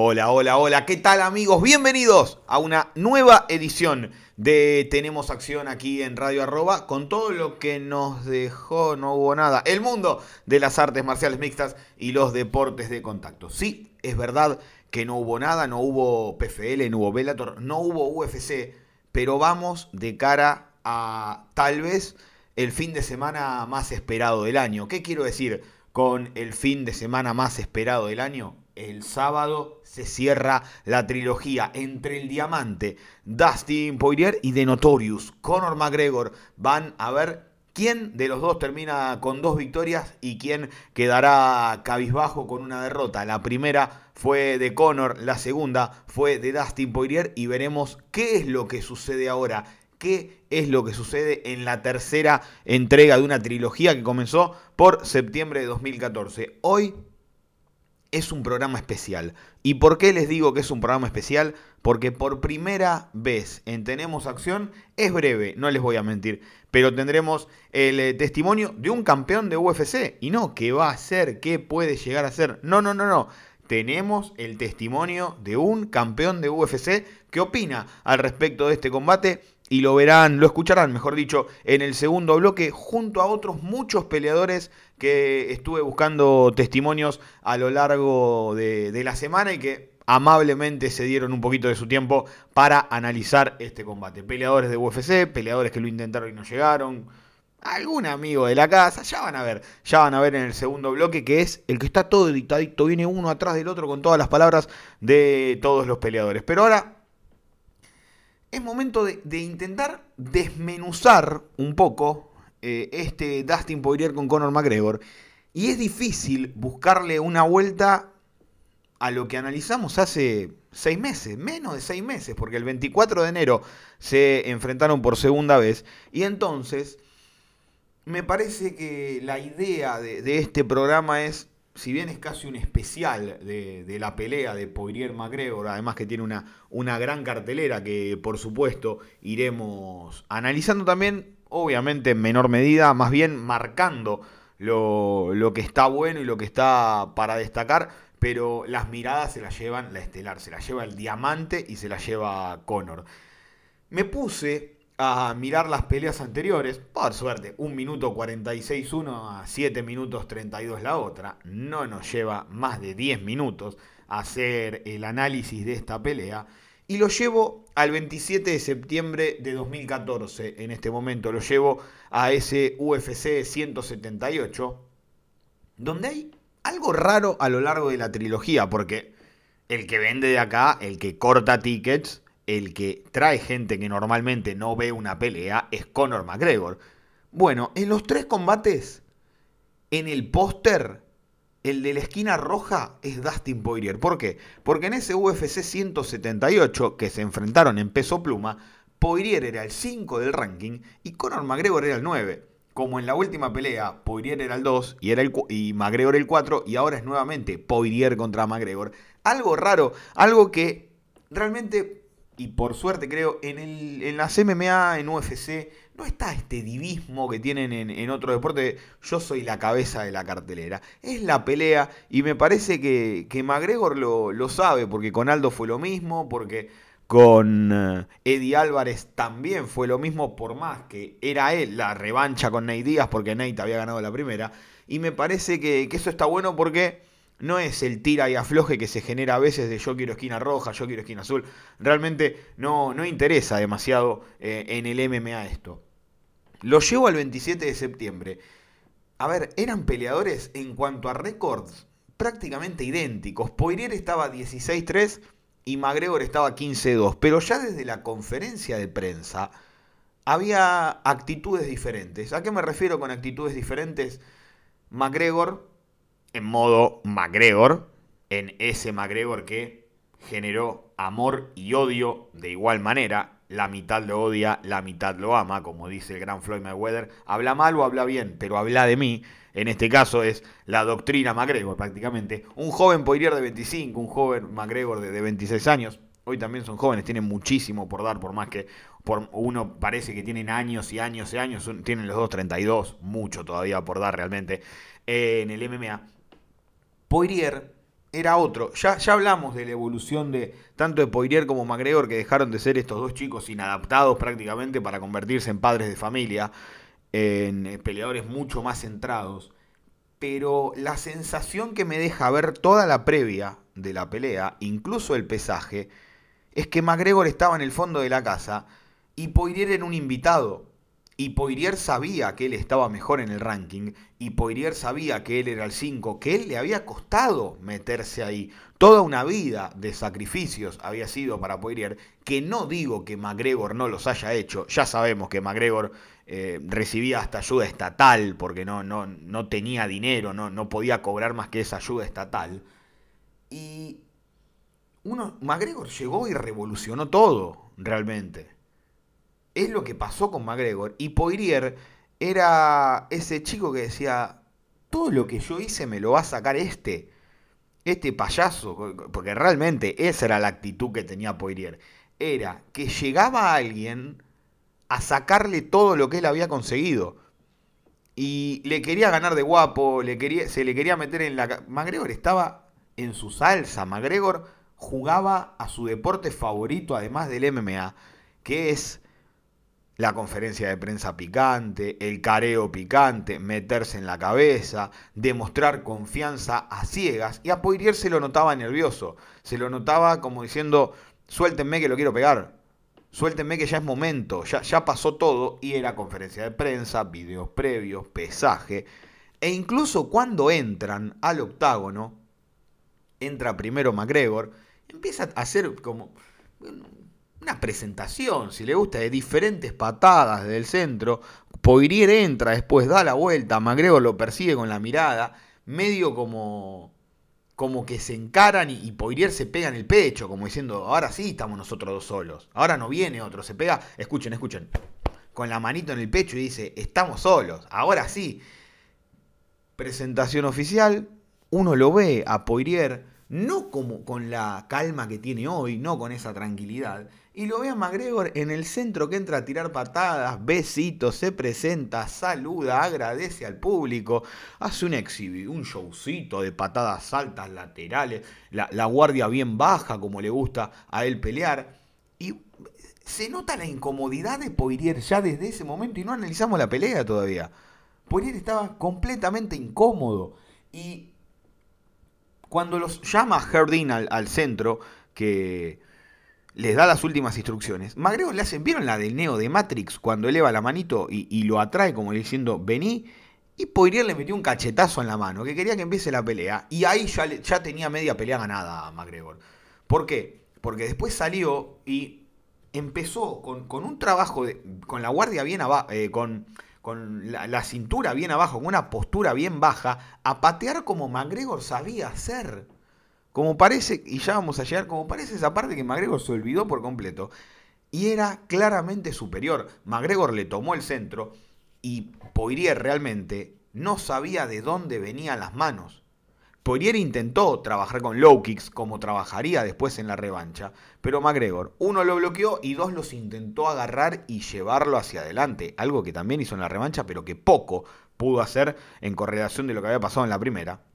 Hola, hola, hola, ¿qué tal amigos? Bienvenidos a una nueva edición de Tenemos Acción aquí en Radio Arroba con todo lo que nos dejó, no hubo nada, el mundo de las artes marciales mixtas y los deportes de contacto. Sí, es verdad que no hubo nada, no hubo PFL, no hubo Bellator, no hubo UFC, pero vamos de cara a tal vez el fin de semana más esperado del año. ¿Qué quiero decir con el fin de semana más esperado del año? El sábado se cierra la trilogía entre el diamante, Dustin Poirier y The Notorious. Conor McGregor van a ver quién de los dos termina con dos victorias y quién quedará cabizbajo con una derrota. La primera fue de Conor, la segunda fue de Dustin Poirier y veremos qué es lo que sucede ahora. ¿Qué es lo que sucede en la tercera entrega de una trilogía que comenzó por septiembre de 2014? Hoy es un programa especial. ¿Y por qué les digo que es un programa especial? Porque por primera vez en Tenemos Acción, es breve, no les voy a mentir, pero tendremos el eh, testimonio de un campeón de UFC. Y no, ¿qué va a ser? ¿Qué puede llegar a ser? No, no, no, no. Tenemos el testimonio de un campeón de UFC que opina al respecto de este combate y lo verán, lo escucharán, mejor dicho, en el segundo bloque junto a otros muchos peleadores que estuve buscando testimonios a lo largo de, la semana y que amablemente se dieron un poquito de su tiempo para analizar este combate. Peleadores de UFC, peleadores que lo intentaron y no llegaron, algún amigo de la casa, ya van a ver, ya van a ver en el segundo bloque que es el que está todo dictadito, viene uno atrás del otro con todas las palabras de todos los peleadores. Pero ahora es momento de, intentar desmenuzar un poco eh, este Dustin Poirier con Conor McGregor. Y es difícil buscarle una vuelta a lo que analizamos hace seis meses, menos de seis meses, porque el 24 de enero se enfrentaron por segunda vez. Y entonces, me parece que la idea de este programa es si bien es casi un especial de, la pelea de Poirier McGregor, además que tiene una, una, gran cartelera que por supuesto iremos analizando también, obviamente en menor medida, más bien marcando lo, lo que está bueno y lo que está para destacar, pero las miradas se las llevan la estelar, se las lleva el diamante y se las lleva Conor. Me puse a mirar las peleas anteriores, por suerte, 1 minuto 46 uno a 7 minutos 32 la otra, no nos lleva más de 10 minutos hacer el análisis de esta pelea, y lo llevo al 27 de septiembre de 2014, en este momento lo llevo a ese UFC 178, donde hay algo raro a lo largo de la trilogía, porque el que vende de acá, el que corta tickets, el que trae gente que normalmente no ve una pelea es Conor McGregor. Bueno, en los tres combates, en el póster, el de la esquina roja es Dustin Poirier. ¿Por qué? Porque en ese UFC 178 que se enfrentaron en peso pluma, Poirier era el 5 del ranking y Conor McGregor era el 9. Como en la última pelea, Poirier era el 2 y, era el, y McGregor el 4 y ahora es nuevamente Poirier contra McGregor. Algo raro, algo que realmente y por suerte creo, en, el, en las MMA, en UFC, no está este divismo que tienen en, otro deporte. Yo soy la cabeza de la cartelera. Es la pelea y me parece que, que McGregor lo, lo sabe, porque con Aldo fue lo mismo, porque con eh, Eddie Álvarez también fue lo mismo, por más que era él la revancha con Nate Díaz, porque Nate había ganado la primera. Y me parece que, eso está bueno porque no es el tira y afloje que se genera a veces de yo quiero esquina roja, yo quiero esquina azul. Realmente no, no interesa demasiado eh, en el MMA esto. Lo llevo al 27 de septiembre. A ver, eran peleadores en cuanto a récords prácticamente idénticos. Poirier estaba 16-3 y McGregor estaba 15-2. Pero ya desde la conferencia de prensa había actitudes diferentes. ¿A qué me refiero con actitudes diferentes? McGregor en modo McGregor, en ese McGregor que generó amor y odio de igual manera, la mitad lo odia, la mitad lo ama, como dice el gran Floyd Mayweather. Habla mal o habla bien, pero habla de mí. En este caso es la doctrina McGregor prácticamente. Un joven Poirier de 25, un joven McGregor de, 26 años. Hoy también son jóvenes, tienen muchísimo por dar, por más que por uno parece que tienen años y años y años, tienen los dos 32, mucho todavía por dar realmente en el MMA. Poirier era otro. Ya, ya hablamos de la evolución de tanto de Poirier como McGregor, que dejaron de ser estos dos chicos inadaptados prácticamente para convertirse en padres de familia, en eh, peleadores mucho más centrados. Pero la sensación que me deja ver toda la previa de la pelea, incluso el pesaje, es que McGregor estaba en el fondo de la casa y Poirier era un invitado. Y Poirier sabía que él estaba mejor en el ranking. Y Poirier sabía que él era el 5. Que él le había costado meterse ahí. Toda una vida de sacrificios había sido para Poirier. Que no digo que McGregor no los haya hecho. Ya sabemos que McGregor eh, recibía hasta ayuda estatal. Porque no, no, no tenía dinero. No, no podía cobrar más que esa ayuda estatal. Y uno, McGregor llegó y revolucionó todo. Realmente es lo que pasó con McGregor. Y Poirier era ese chico que decía, todo lo que yo hice me lo va a sacar este, este payaso, porque realmente esa era la actitud que tenía Poirier. Era que llegaba alguien a sacarle todo lo que él había conseguido. Y le quería ganar de guapo, le quería, se le quería meter en la... McGregor estaba en su salsa, McGregor jugaba a su deporte favorito, además del MMA, que es la conferencia de prensa picante, el careo picante, meterse en la cabeza, demostrar confianza a ciegas. Y a Poirier se lo notaba nervioso, se lo notaba como diciendo, suéltenme que lo quiero pegar, suéltenme que ya es momento, ya, ya pasó todo. Y era conferencia de prensa, videos previos, pesaje. E incluso cuando entran al octágono, entra primero McGregor, empieza a hacer como una presentación, si le gusta, de diferentes patadas del centro. Poirier entra, después da la vuelta, Magrego lo persigue con la mirada, medio como, como que se encaran y, Poirier se pega en el pecho, como diciendo, ahora sí estamos nosotros dos solos, ahora no viene otro, se pega, escuchen, escuchen, con la manito en el pecho y dice, estamos solos, ahora sí. Presentación oficial, uno lo ve a Poirier, no como con la calma que tiene hoy, no con esa tranquilidad, y lo ve a McGregor en el centro que entra a tirar patadas, besitos, se presenta, saluda, agradece al público, hace un exhibido, un showcito de patadas altas, laterales, la, la guardia bien baja como le gusta a él pelear. Y se nota la incomodidad de Poirier ya desde ese momento y no analizamos la pelea todavía. Poirier estaba completamente incómodo y cuando los llama Herdin al, al centro, que les da las últimas instrucciones. Magrego le hacen, ¿vieron la del Neo de Matrix cuando eleva la manito y, lo atrae como diciendo, vení? Y Poirier le metió un cachetazo en la mano, que quería que empiece la pelea. Y ahí ya, ya tenía media pelea ganada McGregor. ¿Por qué? Porque después salió y empezó con, un trabajo, de, con la guardia bien abajo, eh, con, con la, la, cintura bien abajo, con una postura bien baja, a patear como McGregor sabía hacer. Como parece, y ya vamos a llegar, como parece esa parte que McGregor se olvidó por completo. Y era claramente superior. McGregor le tomó el centro y Poirier realmente no sabía de dónde venían las manos. Poirier intentó trabajar con low kicks como trabajaría después en la revancha, pero McGregor, uno lo bloqueó y dos los intentó agarrar y llevarlo hacia adelante, algo que también hizo en la revancha, pero que poco pudo hacer en correlación de lo que había pasado en la primera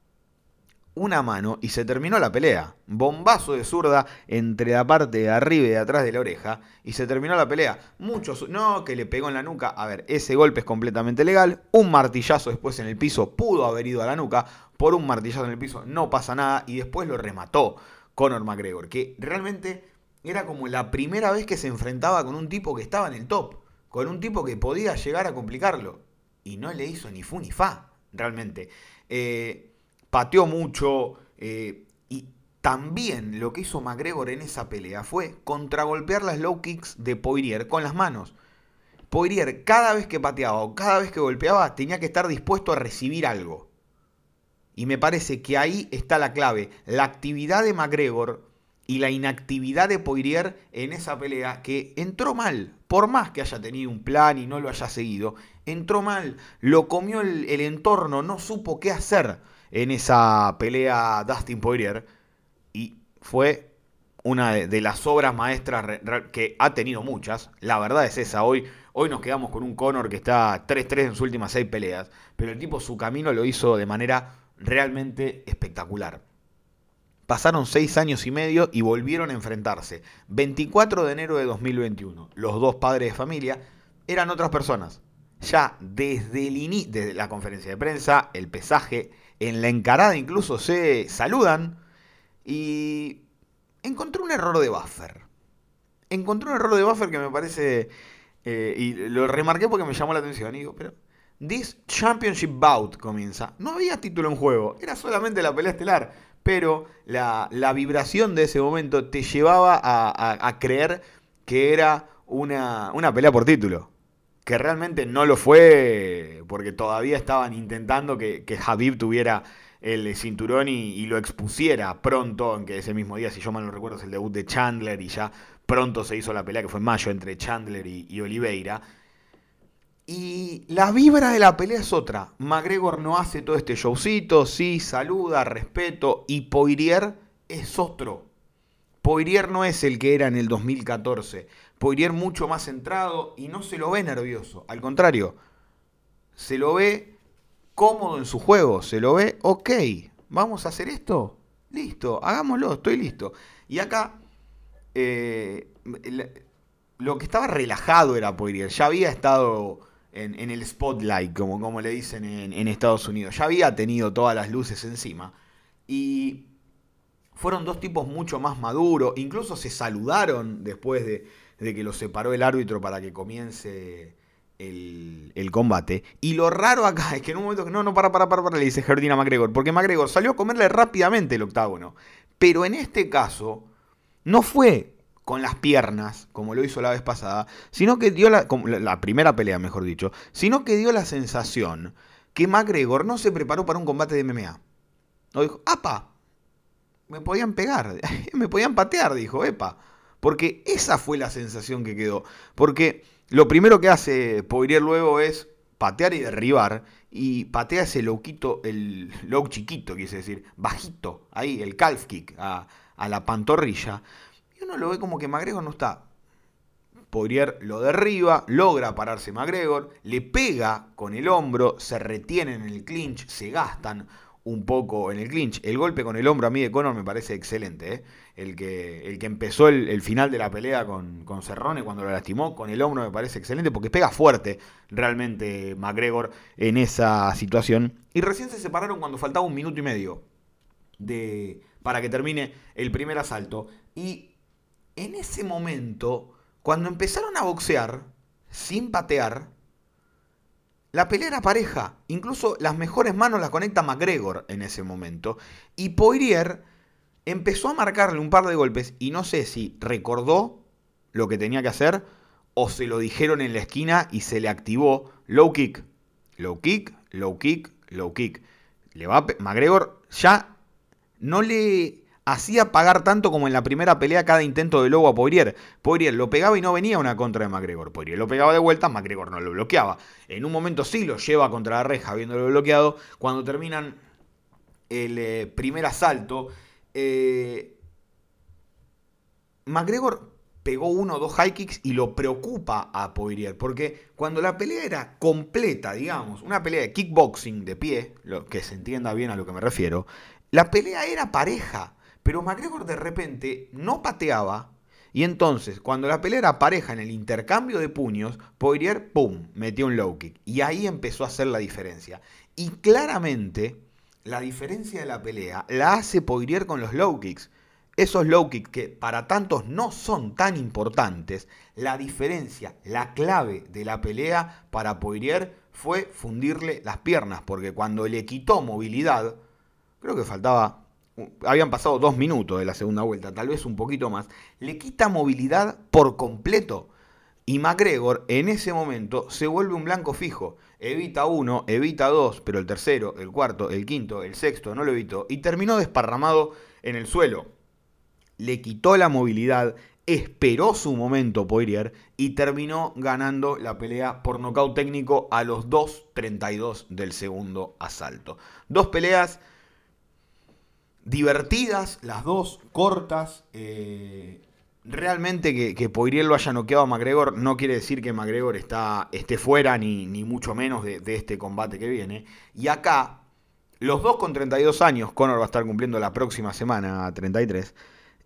una mano y se terminó la pelea. Bombazo de zurda entre la parte de arriba y de atrás de la oreja y se terminó la pelea. Muchos, no, que le pegó en la nuca. A ver, ese golpe es completamente legal. Un martillazo después en el piso pudo haber ido a la nuca. Por un martillazo en el piso no pasa nada y después lo remató Conor McGregor, que realmente era como la primera vez que se enfrentaba con un tipo que estaba en el top, con un tipo que podía llegar a complicarlo. Y no le hizo ni fu ni fa, realmente. Eh, pateó mucho. Eh, y también lo que hizo McGregor en esa pelea fue contragolpear las low kicks de Poirier con las manos. Poirier cada vez que pateaba o cada vez que golpeaba tenía que estar dispuesto a recibir algo. Y me parece que ahí está la clave. La actividad de McGregor y la inactividad de Poirier en esa pelea que entró mal, por más que haya tenido un plan y no lo haya seguido, entró mal, lo comió el, entorno, no supo qué hacer en esa pelea Dustin Poirier y fue una de, las obras maestras que ha tenido muchas, la verdad es esa, hoy, hoy nos quedamos con un Conor que está 3-3 en sus últimas 6 peleas, pero el tipo su camino lo hizo de manera realmente espectacular. Pasaron seis años y medio y volvieron a enfrentarse. 24 de enero de 2021. Los dos padres de familia eran otras personas. Ya desde el desde la conferencia de prensa, el pesaje, en la encarada incluso se saludan y encontré un error de buffer. Encontré un error de buffer que me parece eh, y lo remarqué porque me llamó la atención. digo, pero This Championship Bout comienza. No había título en juego, era solamente la pelea estelar pero la, vibración de ese momento te llevaba a, creer que era una, pelea por título. Que realmente no lo fue porque todavía estaban intentando que, que Habib tuviera el cinturón y, lo expusiera pronto, aunque ese mismo día, si yo mal no recuerdo, es el debut de Chandler y ya pronto se hizo la pelea que fue en mayo entre Chandler y Oliveira. Y la vibra de la pelea es otra. McGregor no hace todo este showcito, sí, saluda, respeto. Y Poirier es otro. Poirier no es el que era en el 2014. Poirier mucho más centrado y no se lo ve nervioso. Al contrario, se lo ve cómodo en su juego. Se lo ve, ok, vamos a hacer esto. Listo, hagámoslo, estoy listo. Y acá, eh, lo que estaba relajado era Poirier. Ya había estado en, el spotlight, como, como le dicen en, Estados Unidos. Ya había tenido todas las luces encima. Y fueron dos tipos mucho más maduros. Incluso se saludaron después de, que los separó el árbitro para que comience el, combate. Y lo raro acá es que en un momento que no, no, para, para, para, para, le dice Jardina a McGregor. Porque McGregor salió a comerle rápidamente el octágono. Pero en este caso, no fue con las piernas, como lo hizo la vez pasada, sino que dio la, la primera pelea, mejor dicho, sino que dio la sensación que McGregor no se preparó para un combate de MMA. No dijo, ¡apa! Me podían pegar, me podían patear, dijo, ¡epa! Porque esa fue la sensación que quedó. Porque lo primero que hace Poirier luego es patear y derribar. Y patea ese loquito, el low chiquito, quise decir, bajito, ahí, el calf kick, a, la pantorrilla uno lo ve como que McGregor no está. Poirier lo derriba, logra pararse McGregor, le pega con el hombro, se retienen en el clinch, se gastan un poco en el clinch. El golpe con el hombro a mí de Conor me parece excelente. ¿eh? El, que, el que empezó el, final de la pelea con, con Cerrone cuando lo lastimó, con el hombro me parece excelente porque pega fuerte realmente McGregor en esa situación. Y recién se separaron cuando faltaba un minuto y medio de, para que termine el primer asalto. Y en ese momento, cuando empezaron a boxear, sin patear, la pelea era pareja. Incluso las mejores manos las conecta McGregor en ese momento. Y Poirier empezó a marcarle un par de golpes y no sé si recordó lo que tenía que hacer o se lo dijeron en la esquina y se le activó low kick, low kick, low kick, low kick. Le va McGregor ya no le hacía pagar tanto como en la primera pelea cada intento de Lobo a Poirier. Poirier lo pegaba y no venía una contra de McGregor. Poirier lo pegaba de vuelta, McGregor no lo bloqueaba. En un momento sí lo lleva contra la reja habiéndolo bloqueado. Cuando terminan el eh, primer asalto, eh, McGregor pegó uno o dos high kicks y lo preocupa a Poirier. Porque cuando la pelea era completa, digamos, una pelea de kickboxing de pie, lo que se entienda bien a lo que me refiero, la pelea era pareja. Pero McGregor de repente no pateaba. Y entonces, cuando la pelea era pareja en el intercambio de puños, Poirier, ¡pum!, metió un low kick. Y ahí empezó a hacer la diferencia. Y claramente, la diferencia de la pelea la hace Poirier con los low kicks. Esos low kicks que para tantos no son tan importantes, la diferencia, la clave de la pelea para Poirier fue fundirle las piernas, porque cuando le quitó movilidad, creo que faltaba habían pasado dos minutos de la segunda vuelta, tal vez un poquito más, le quita movilidad por completo. Y McGregor en ese momento se vuelve un blanco fijo. Evita uno, evita dos, pero el tercero, el cuarto, el quinto, el sexto no lo evitó y terminó desparramado en el suelo. le quitó la movilidad, esperó su momento Poirier y terminó ganando la pelea por nocaut técnico a los 2.32 del segundo asalto. Dos peleas divertidas, las dos cortas. Eh, realmente que, Poirier lo haya noqueado a McGregor no quiere decir que McGregor está, esté fuera, ni, ni mucho menos de, este combate que viene. Y acá, los dos con 32 años, Conor va a estar cumpliendo la próxima semana, 33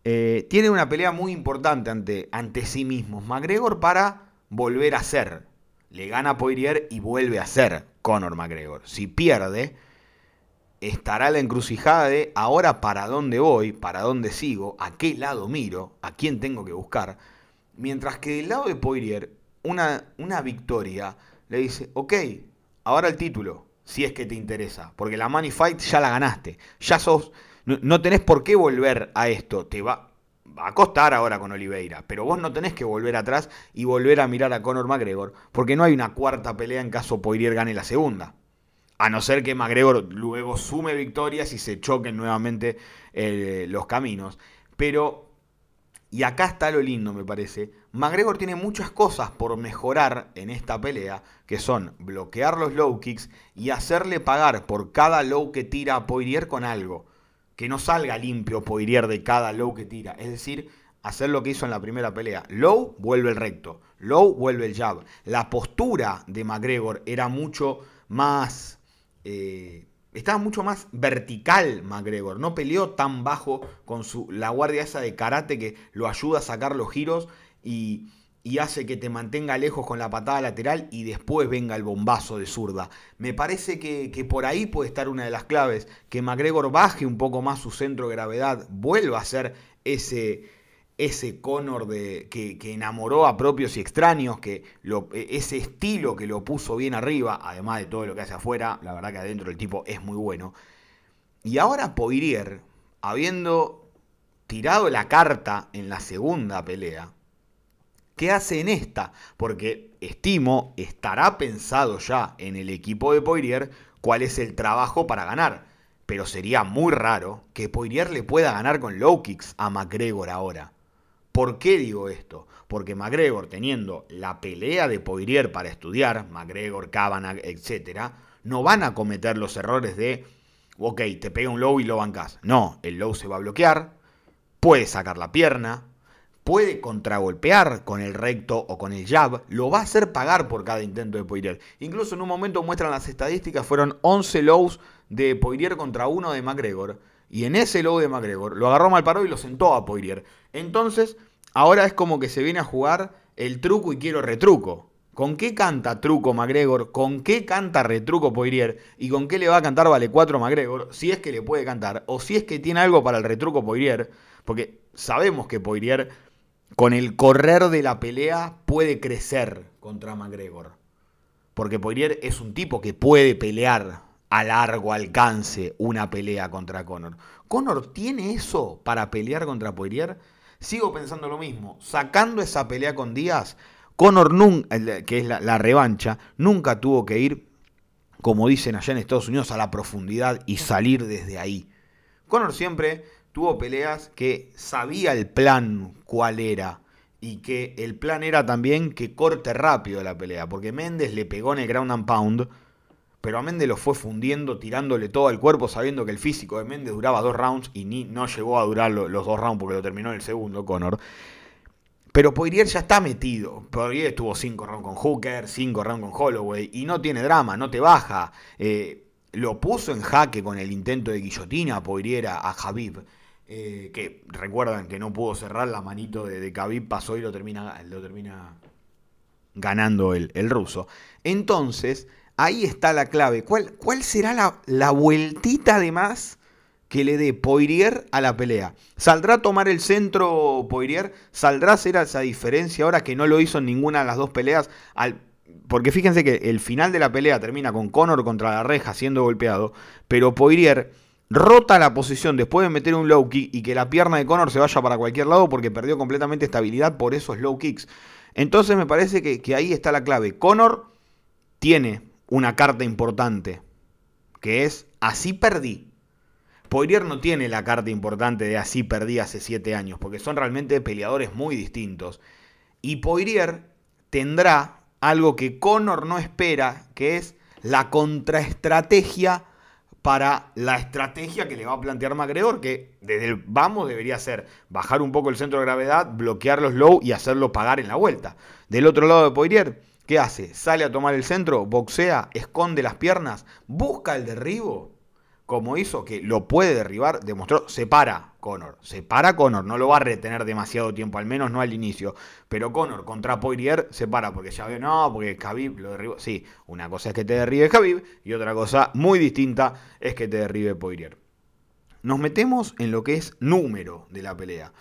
eh, tiene una pelea muy importante ante, ante sí mismos. McGregor para volver a ser. Le gana Poirier y vuelve a ser Conor McGregor. Si pierde, estará la encrucijada de ahora para dónde voy, para dónde sigo, a qué lado miro, a quién tengo que buscar. Mientras que del lado de Poirier, una, una victoria le dice, ok, ahora el título, si es que te interesa, porque la Money Fight ya la ganaste, ya sos no, tenés por qué volver a esto. Te va, a costar ahora con Oliveira, pero vos no tenés que volver atrás y volver a mirar a Conor McGregor, porque no hay una cuarta pelea en caso Poirier gane la segunda. A no ser que McGregor luego sume victorias y se choquen nuevamente eh, los caminos. Pero, y acá está lo lindo me parece, McGregor tiene muchas cosas por mejorar en esta pelea, que son bloquear los low kicks y hacerle pagar por cada low que tira a Poirier con algo que no salga limpio Poirier de cada low que tira. Es decir, hacer lo que hizo en la primera pelea. Low vuelve el recto, low vuelve el jab. La postura de McGregor era mucho más... Eh, estaba mucho más vertical McGregor, no peleó tan bajo con su, la guardia esa de karate que lo ayuda a sacar los giros y, y hace que te mantenga lejos con la patada lateral y después venga el bombazo de zurda. Me parece que, por ahí puede estar una de las claves, que McGregor baje un poco más su centro de gravedad, vuelva a ser ese, ese Conor de, que, enamoró a propios y extraños, que e, ese estilo que lo puso bien arriba, además de todo lo que hace afuera, la verdad que adentro el tipo es muy bueno. Y ahora Poirier, habiendo tirado la carta en la segunda pelea, ¿Qué hace en esta? Porque estimo, estará pensado ya en el equipo de Poirier cuál es el trabajo para ganar. Pero sería muy raro que Poirier le pueda ganar con low kicks a McGregor ahora. ¿Por qué digo esto? Porque McGregor, teniendo la pelea de Poirier para estudiar, McGregor, Kavanagh, etc., no van a cometer los errores de, ok, te pega un low y lo bancas. No, el low se va a bloquear, puede sacar la pierna, puede contragolpear con el recto o con el jab, lo va a hacer pagar por cada intento de Poirier. Incluso en un momento muestran las estadísticas, fueron 11 lows de Poirier contra uno de McGregor. Y en ese low de McGregor lo agarró mal parado y lo sentó a Poirier. Entonces, ahora es como que se viene a jugar el truco y quiero retruco. ¿Con qué canta truco McGregor? ¿Con qué canta retruco Poirier? ¿Y con qué le va a cantar vale 4 McGregor? Si es que le puede cantar. O si es que tiene algo para el retruco Poirier. Porque sabemos que Poirier con el correr de la pelea puede crecer contra McGregor. Porque Poirier es un tipo que puede pelear a largo alcance una pelea contra Conor. ¿Conor tiene eso para pelear contra Poirier? Sigo pensando lo mismo. Sacando esa pelea con Díaz, Conor, que es la, la revancha, nunca tuvo que ir, como dicen allá en Estados Unidos, a la profundidad y salir desde ahí. Conor siempre tuvo peleas que sabía el plan cuál era. Y que el plan era también que corte rápido la pelea. Porque Méndez le pegó en el ground and pound. Pero a Méndez lo fue fundiendo, tirándole todo al cuerpo, sabiendo que el físico de Méndez duraba dos rounds y ni, no llegó a durar los dos rounds porque lo terminó en el segundo, Conor. Pero Poirier ya está metido. Poirier estuvo cinco rounds con Hooker, cinco rounds con Holloway y no tiene drama, no te baja. Eh, lo puso en jaque con el intento de guillotina Poirier a, a eh, que recuerdan que no pudo cerrar la manito de, de Khabib, pasó y lo termina, lo termina ganando el, ruso. Entonces, ahí está la clave. ¿Cuál, cuál será la, la, vueltita de más que le dé Poirier a la pelea? ¿Saldrá a tomar el centro Poirier? ¿Saldrá a hacer esa diferencia ahora que no lo hizo en ninguna de las dos peleas? Al, porque fíjense que el final de la pelea termina con Conor contra la reja siendo golpeado, pero Poirier rota la posición después de meter un low kick y que la pierna de Conor se vaya para cualquier lado porque perdió completamente estabilidad por esos low kicks. Entonces me parece que, ahí está la clave. Conor tiene una carta importante, que es así perdí. Poirier no tiene la carta importante de así perdí hace 7 años, porque son realmente peleadores muy distintos. Y Poirier tendrá algo que Conor no espera, que es la contraestrategia para la estrategia que le va a plantear McGregor, que desde el vamos debería ser bajar un poco el centro de gravedad, bloquear los low y hacerlo pagar en la vuelta. Del otro lado de Poirier, ¿qué hace? Sale a tomar el centro, boxea, esconde las piernas, busca el derribo como hizo que lo puede derribar, demostró, se para Conor, se para Conor, no lo va a retener demasiado tiempo, al menos no al inicio, pero Conor contra Poirier se para porque ya ve, no, porque Khabib lo derribó, sí, una cosa es que te derribe Khabib y otra cosa muy distinta es que te derribe Poirier. Nos metemos en lo que es número de la pelea.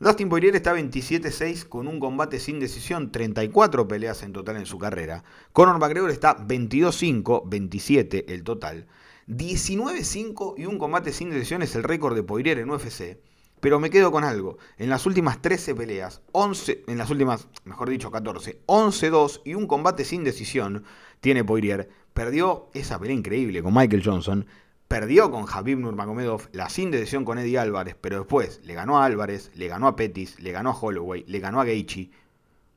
Dustin Poirier está 27-6 con un combate sin decisión, 34 peleas en total en su carrera. Conor McGregor está 22-5, 27 el total. 19-5 y un combate sin decisión es el récord de Poirier en UFC. Pero me quedo con algo. En las últimas 13 peleas, 11, en las últimas, mejor dicho, 14, 11-2 y un combate sin decisión tiene Poirier. Perdió esa pelea increíble con Michael Johnson. Perdió con Javib Nurmagomedov la sin decisión con Eddie Álvarez, pero después le ganó a Álvarez, le ganó a Pettis, le ganó a Holloway, le ganó a Gaethje.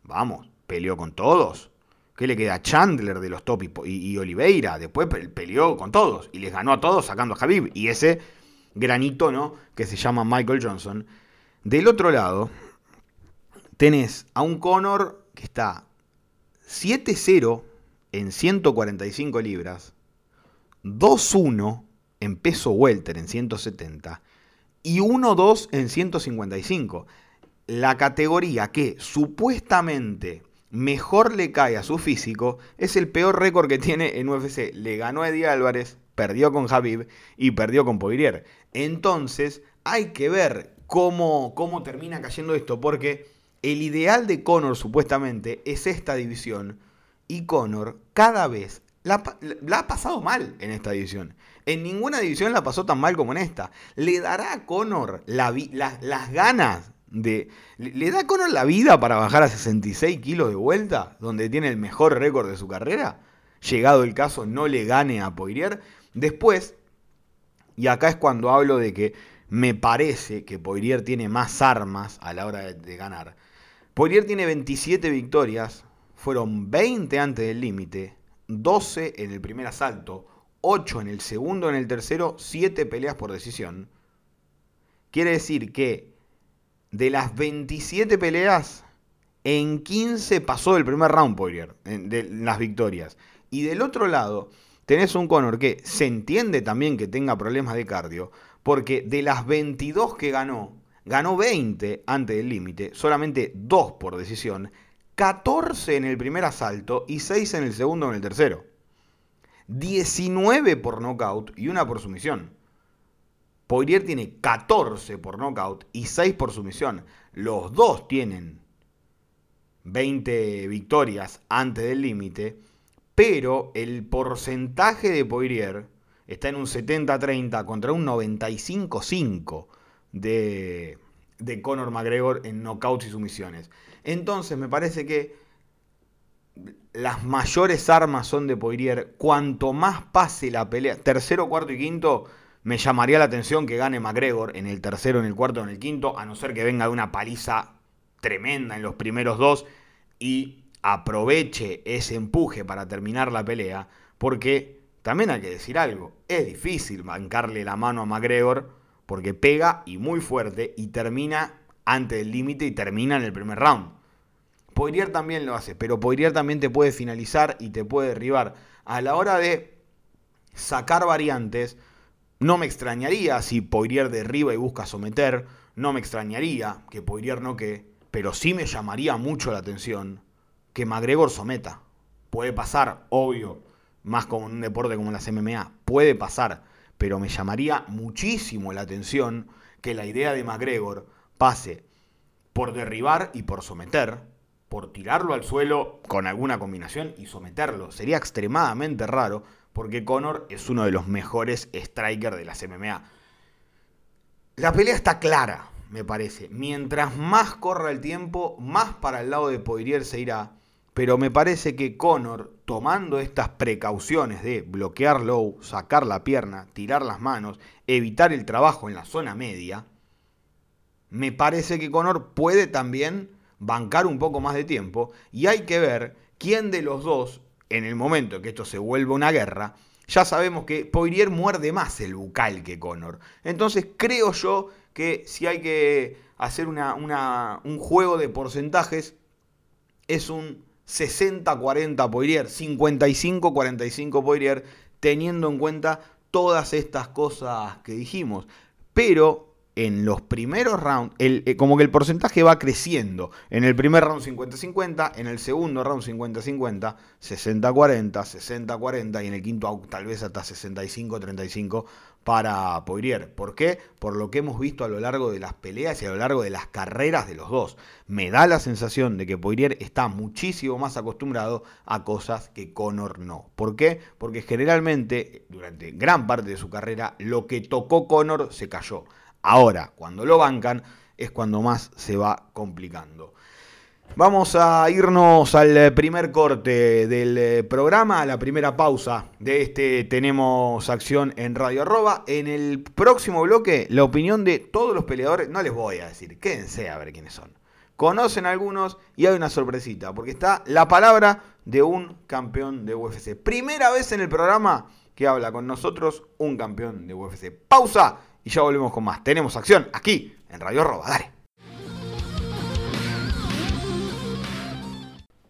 Vamos, peleó con todos. ¿Qué le queda? Chandler de los top y, Oliveira. Después peleó con todos y les ganó a todos sacando a Javib. Y ese granito, ¿no? Que se llama Michael Johnson. Del otro lado, tenés a un Conor que está 7-0 en 145 libras, 2-1 en peso welter en 170 y 1-2 en 155. La categoría que supuestamente mejor le cae a su físico, es el peor récord que tiene en UFC. Le ganó a Eddie Álvarez, perdió con Javib y perdió con Poirier. Entonces, hay que ver cómo, cómo termina cayendo esto, porque el ideal de Conor supuestamente es esta división y Conor cada vez la, ha pasado mal en esta división. En ninguna división la pasó tan mal como en esta. ¿Le dará a Conor las ganas ¿Le, da Conor la vida para bajar a 66 kilos de vuelta, donde tiene el mejor récord de su carrera? Llegado el caso, no le gane a Poirier. Después, y acá es cuando hablo de que me parece que Poirier tiene más armas a la hora de, de ganar. Poirier tiene 27 victorias, fueron 20 antes del límite, 12 en el primer asalto, 8 en el segundo, en el tercero, 7 peleas por decisión. Quiere decir que de las 27 peleas, en 15 pasó el primer round Poirier, de las victorias. Y del otro lado, tenés un Conor que se entiende también que tenga problemas de cardio, porque de las 22 que ganó, ganó 20 antes del límite, solamente 2 por decisión, 14 en el primer asalto y 6 en el segundo en el tercero. 19 por knockout y una por sumisión. Poirier tiene 14 por knockout y 6 por sumisión. Los dos tienen 20 victorias antes del límite, pero el porcentaje de Poirier está en un 70-30 contra un 95-5 de, de Conor McGregor en knockouts y sumisiones. Entonces me parece que las mayores armas son de Poirier. Cuanto más pase la pelea, tercero, cuarto y quinto, me llamaría la atención que gane McGregor en el tercero, en el cuarto, en el quinto, a no ser que venga de una paliza tremenda en los primeros dos y aproveche ese empuje para terminar la pelea, porque también hay que decir algo, es difícil bancarle la mano a McGregor porque pega y muy fuerte y termina antes del límite y termina en el primer round. Poirier también lo hace, pero Poirier también te puede finalizar y te puede derribar. A la hora de sacar variantes, no me extrañaría si Poirier derriba y busca someter. No me extrañaría que Poirier no que. Pero sí me llamaría mucho la atención que McGregor someta. Puede pasar, obvio. Más como en un deporte como las MMA. Puede pasar. Pero me llamaría muchísimo la atención que la idea de McGregor pase por derribar y por someter. Por tirarlo al suelo con alguna combinación y someterlo. Sería extremadamente raro porque Conor es uno de los mejores strikers de las MMA. La pelea está clara, me parece. Mientras más corra el tiempo, más para el lado de Poirier se irá. pero me parece que Conor, tomando estas precauciones de bloquear low, sacar la pierna, tirar las manos, evitar el trabajo en la zona media, me parece que Conor puede también bancar un poco más de tiempo y hay que ver quién de los dos, en el momento que esto se vuelva una guerra, ya sabemos que Poirier muerde más el bucal que Conor. Entonces creo yo que si hay que hacer un juego de porcentajes, es un 60-40 Poirier, 55-45 Poirier, teniendo en cuenta todas estas cosas que dijimos. Pero en los primeros rounds, eh, como que el porcentaje va creciendo. En el primer round 50-50, en el segundo round 50-50, 60-40, 60-40 y en el quinto tal vez hasta 65-35 para Poirier. ¿Por qué? Por lo que hemos visto a lo largo de las peleas y a lo largo de las carreras de los dos. Me da la sensación de que Poirier está muchísimo más acostumbrado a cosas que Conor no. ¿Por qué? Porque generalmente, durante gran parte de su carrera, lo que tocó Conor se cayó. Ahora, cuando lo bancan, es cuando más se va complicando. Vamos a irnos al primer corte del eh, programa, a la primera pausa de este Tenemos Acción en Radio Arroba. En el próximo bloque, la opinión de todos los peleadores, no les voy a decir, quédense a ver quiénes son. Conocen algunos y hay una sorpresita, porque está la palabra de un campeón de UFC. Primera vez en el programa que habla con nosotros un campeón de UFC. Pausa y ya volvemos con más. Tenemos acción aquí en Radio Roba. Dale.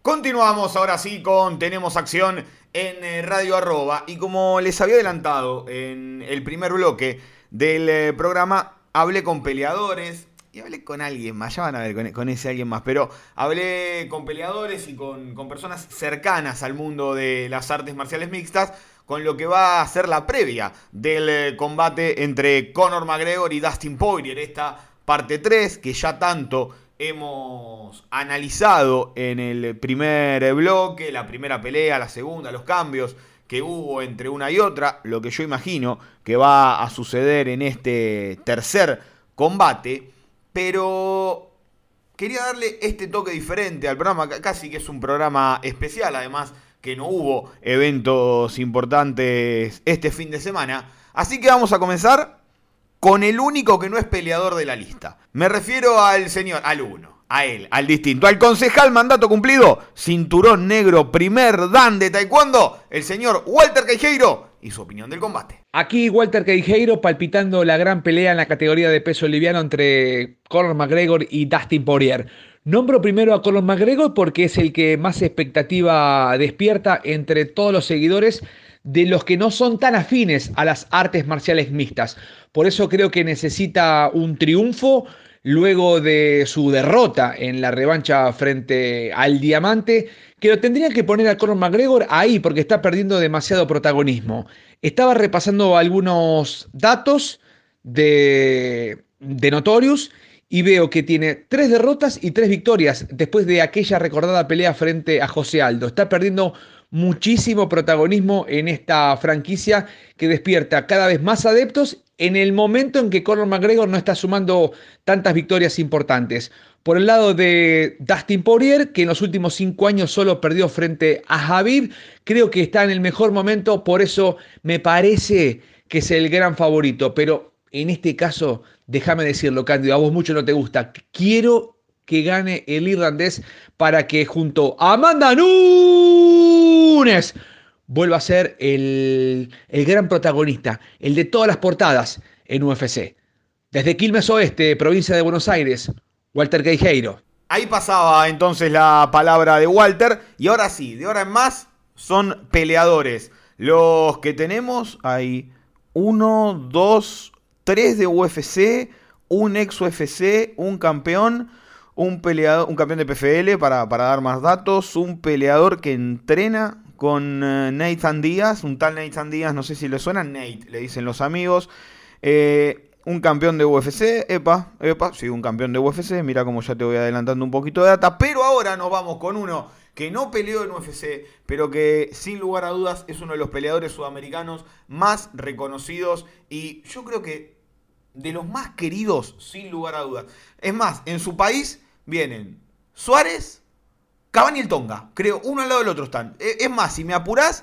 Continuamos ahora sí con Tenemos acción en eh, Radio Arroba. Y como les había adelantado en el primer bloque del eh, programa, hablé con peleadores, y hablé con alguien más, ya van a ver con, ese alguien más, pero hablé con peleadores y con, con, personas cercanas al mundo de las artes marciales mixtas con lo que va a ser la previa del eh, combate entre Conor McGregor y Dustin Poirier, esta parte 3 que ya tanto hemos analizado en el primer bloque, la primera pelea, la segunda, los cambios que hubo entre una y otra, lo que yo imagino que va a suceder en este tercer combate, pero quería darle este toque diferente al programa, casi que es un programa especial, además que no hubo eventos importantes este fin de semana. Así que vamos a comenzar con el único que no es peleador de la lista. Me refiero al señor, al uno, a él, al distinto, al concejal mandato cumplido, cinturón negro, primer dan de taekwondo, el señor Walter Queijeiro y su opinión del combate. Aquí Walter Queijeiro palpitando la gran pelea en la categoría de peso liviano entre Conor McGregor y Dustin Poirier. Nombro primero a Conor McGregor porque es el que más expectativa despierta entre todos los seguidores de los que no son tan afines a las artes marciales mixtas. Por eso creo que necesita un triunfo luego de su derrota en la revancha frente al Diamante, que lo tendrían que poner a Conor McGregor ahí porque está perdiendo demasiado protagonismo. Estaba repasando algunos datos de, de Notorious y veo que tiene tres derrotas y tres victorias después de aquella recordada pelea frente a José Aldo. Está perdiendo muchísimo protagonismo en esta franquicia que despierta cada vez más adeptos en el momento en que Conor McGregor no está sumando tantas victorias importantes. Por el lado de Dustin Poirier, que en los últimos cinco años solo perdió frente a Javid, creo que está en el mejor momento, por eso me parece que es el gran favorito. Pero en este caso, déjame decirlo, Cándido, a vos mucho no te gusta. Quiero que gane el irlandés para que junto a Amanda Nunes vuelva a ser el, el gran protagonista, el de todas las portadas en UFC. Desde Quilmes Oeste, provincia de Buenos Aires, Walter Queijeiro. Ahí pasaba entonces la palabra de Walter. Y ahora sí, de ahora en más son peleadores. Los que tenemos hay uno, dos, tres de UFC, un ex UFC, un campeón, un peleador, un campeón de PFL para, para dar más datos, un peleador que entrena con eh, Nathan Díaz, un tal Nathan Díaz, no sé si le suena, Nate, le dicen los amigos. Eh, un campeón de UFC, epa, epa, sí, un campeón de UFC, mira como ya te voy adelantando un poquito de data, pero ahora nos vamos con uno que no peleó en UFC, pero que sin lugar a dudas es uno de los peleadores sudamericanos más reconocidos y yo creo que de los más queridos, sin lugar a dudas. Es más, en su país vienen Suárez, Cavani y el Tonga, creo, uno al lado del otro están. E, es más, si me apurás,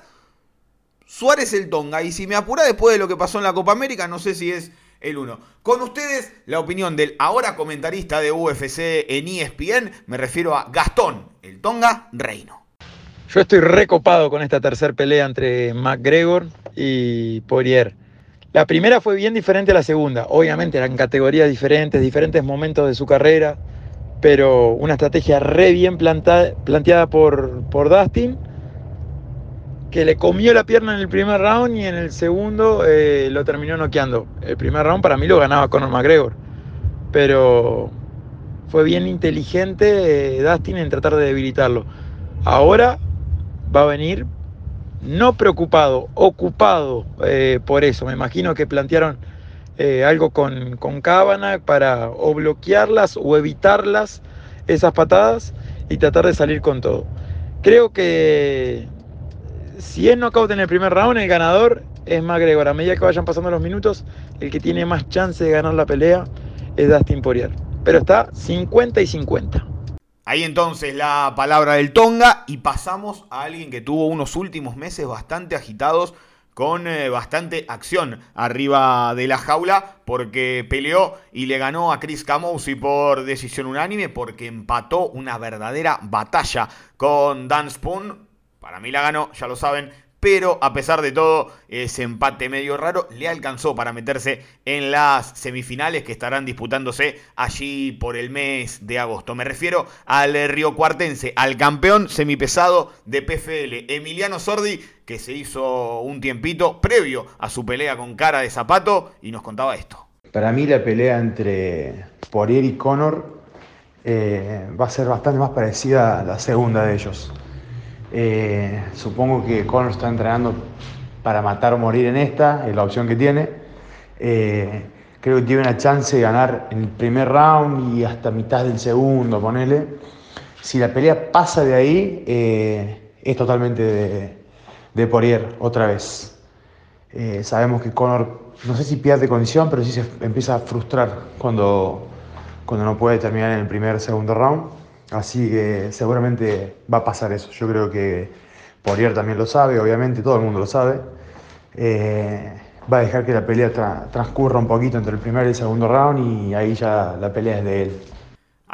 Suárez el Tonga. Y si me apurás después de lo que pasó en la Copa América, no sé si es el uno. Con ustedes, la opinión del ahora comentarista de UFC en ESPN, me refiero a Gastón, el Tonga Reino. Yo estoy recopado con esta tercera pelea entre McGregor y Poirier. La primera fue bien diferente a la segunda. Obviamente eran categorías diferentes, diferentes momentos de su carrera, pero una estrategia re bien planteada por, por Dustin, que le comió la pierna en el primer round y en el segundo eh, lo terminó noqueando. El primer round para mí lo ganaba Conor McGregor, pero fue bien inteligente eh, Dustin en tratar de debilitarlo. Ahora va a venir no preocupado, ocupado eh, por eso. Me imagino que plantearon eh, algo con, con para o bloquearlas o evitarlas, esas patadas, y tratar de salir con todo. Creo que si es knockout en el primer round, el ganador es McGregor. A medida que vayan pasando los minutos, el que tiene más chance de ganar la pelea es Dustin Poirier. Pero está 50 y 50. Ahí entonces la palabra del Tonga y pasamos a alguien que tuvo unos últimos meses bastante agitados con eh, bastante acción arriba de la jaula porque peleó y le ganó a Chris Camousi por decisión unánime porque empató una verdadera batalla con Dan Spoon. Para mí la ganó, ya lo saben, pero a pesar de todo, ese empate medio raro le alcanzó para meterse en las semifinales que estarán disputándose allí por el mes de agosto. Me refiero al Río Cuartense, al campeón semipesado de PFL, Emiliano Sordi, que se hizo un tiempito previo a su pelea con cara de zapato y nos contaba esto. Para mí la pelea entre Poirier y Conor eh, va a ser bastante más parecida a la segunda de ellos. Eh, supongo que Conor está entrenando para matar o morir en esta, es la opción que tiene. Eh, creo que tiene una chance de ganar en el primer round y hasta mitad del segundo, ponele. Si la pelea pasa de ahí, eh, es totalmente de, de, Poirier otra vez. sabemos que Conor, no sé si pierde condición, pero sí se empieza a frustrar cuando, cuando no puede terminar en el primer segundo round. Así que seguramente va a pasar eso. Yo creo que Poirier también lo sabe, obviamente, todo el mundo lo sabe. Eh, va a dejar que la pelea transcurra un poquito entre el primer y el segundo round y ahí ya la pelea es de él.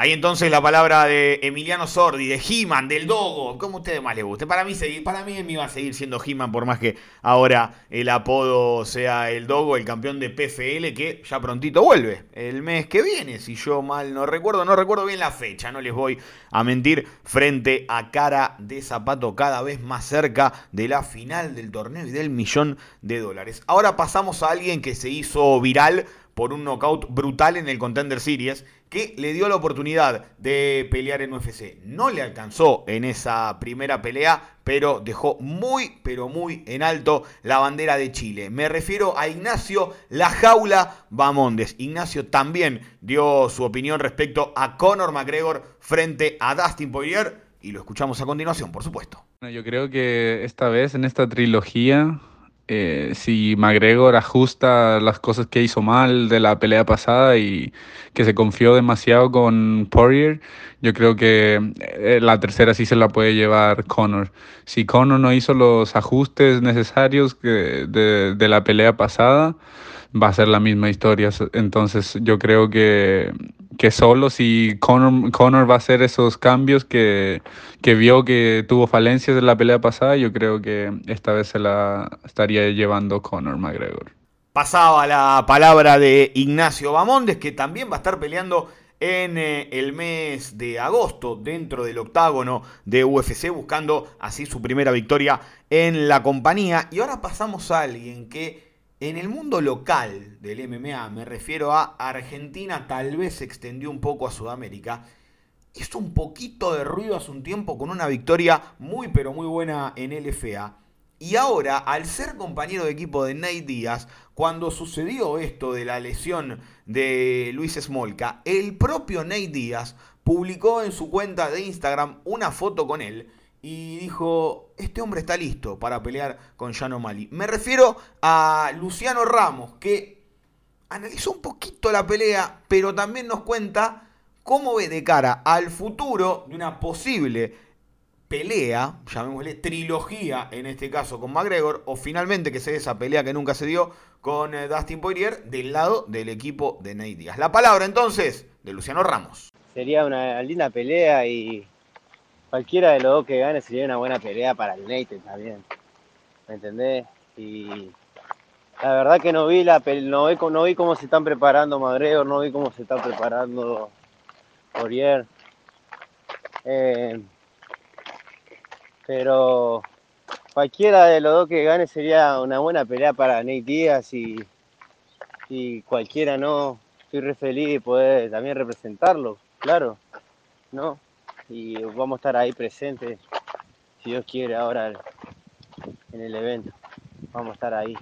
Ahí entonces la palabra de Emiliano Sordi, de He-Man, del Dogo, como a ustedes más les guste. Para mí, para mí me iba a seguir siendo He-Man, por más que ahora el apodo sea el Dogo, el campeón de PFL, que ya prontito vuelve, el mes que viene, si yo mal no recuerdo, no recuerdo bien la fecha, no les voy a mentir, frente a cara de zapato cada vez más cerca de la final del torneo y del millón de dólares. Ahora pasamos a alguien que se hizo viral por un knockout brutal en el Contender Series que le dio la oportunidad de pelear en UFC. No le alcanzó en esa primera pelea, pero dejó muy, pero muy en alto la bandera de Chile. Me refiero a Ignacio La Jaula Bamondes. Ignacio también dio su opinión respecto a Conor McGregor frente a Dustin Poirier y lo escuchamos a continuación, por supuesto. Yo creo que esta vez en esta trilogía eh, si McGregor ajusta las cosas que hizo mal de la pelea pasada y que se confió demasiado con Poirier, yo creo que eh, la tercera sí se la puede llevar Conor. Si Conor no hizo los ajustes necesarios de, de la pelea pasada, va a ser la misma historia. Entonces yo creo que, que solo si Conor, va a hacer esos cambios que, que vio que tuvo falencias en la pelea pasada, yo creo que esta vez se la estaría llevando Conor McGregor. Pasaba la palabra de Ignacio Bamondes, que también va a estar peleando en eh, el mes de agosto dentro del octágono de UFC, buscando así su primera victoria en la compañía. Y ahora pasamos a alguien que en el mundo local del MMA, me refiero a Argentina, tal vez se extendió un poco a Sudamérica, hizo un poquito de ruido hace un tiempo con una victoria muy pero muy buena en LFA. Y ahora, al ser compañero de equipo de Nate Díaz, cuando sucedió esto de la lesión de Luis Smolka, el propio Nate Díaz publicó en su cuenta de Instagram una foto con él y dijo, este hombre está listo para pelear con Jan Mali. Me refiero a Luciano Ramos, que analizó un poquito la pelea, pero también nos cuenta cómo ve de cara al futuro de una posible pelea, llamémosle trilogía en este caso con McGregor, o finalmente que se esa pelea que nunca se dio con eh, Dustin Poirier del lado del equipo de Nate Diaz. La palabra entonces de Luciano Ramos. Sería una linda pelea y cualquiera de los dos que gane sería una buena pelea para el Nate también. ¿Me entendés? Y la verdad que no vi la no vi, no vi cómo se están preparando McGregor, no vi cómo se está preparando Poirier. Eh, pero cualquiera de los dos que gane sería una buena pelea para Nate Díaz y, y cualquiera no. Estoy re feliz de poder también representarlo, claro, ¿no? Y vamos a estar ahí presentes, si Dios quiere, ahora en el evento. Vamos a estar ahí.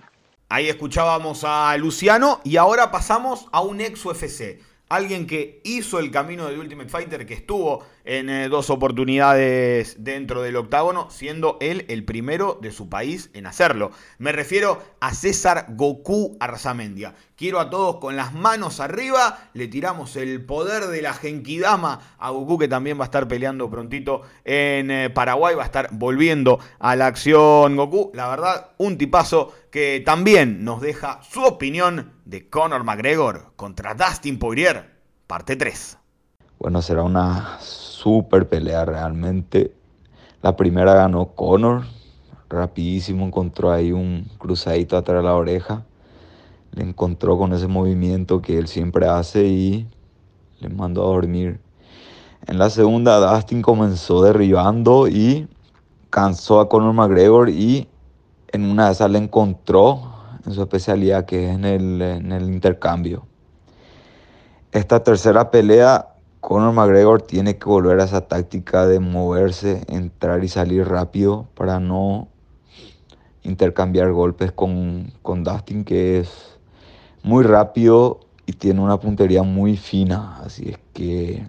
Ahí escuchábamos a Luciano y ahora pasamos a un ex UFC alguien que hizo el camino del Ultimate Fighter, que estuvo en eh, dos oportunidades dentro del octágono, siendo él el primero de su país en hacerlo. Me refiero a César Goku Arzamendia. Quiero a todos con las manos arriba, le tiramos el poder de la Genkidama a Goku, que también va a estar peleando prontito en eh, Paraguay, va a estar volviendo a la acción Goku. La verdad, un tipazo que también nos deja su opinión de Conor McGregor contra Dustin Poirier, parte 3. Bueno, será una super pelea realmente. La primera ganó Conor, rapidísimo encontró ahí un cruzadito atrás de la oreja le encontró con ese movimiento que él siempre hace y le mandó a dormir. En la segunda, Dustin comenzó derribando y cansó a Conor McGregor y en una de esas le encontró en su especialidad que es en el, intercambio. Esta tercera pelea, Conor McGregor tiene que volver a esa táctica de moverse, entrar y salir rápido para no intercambiar golpes con, con Dustin, que es muy rápido y tiene una puntería muy fina. Así es que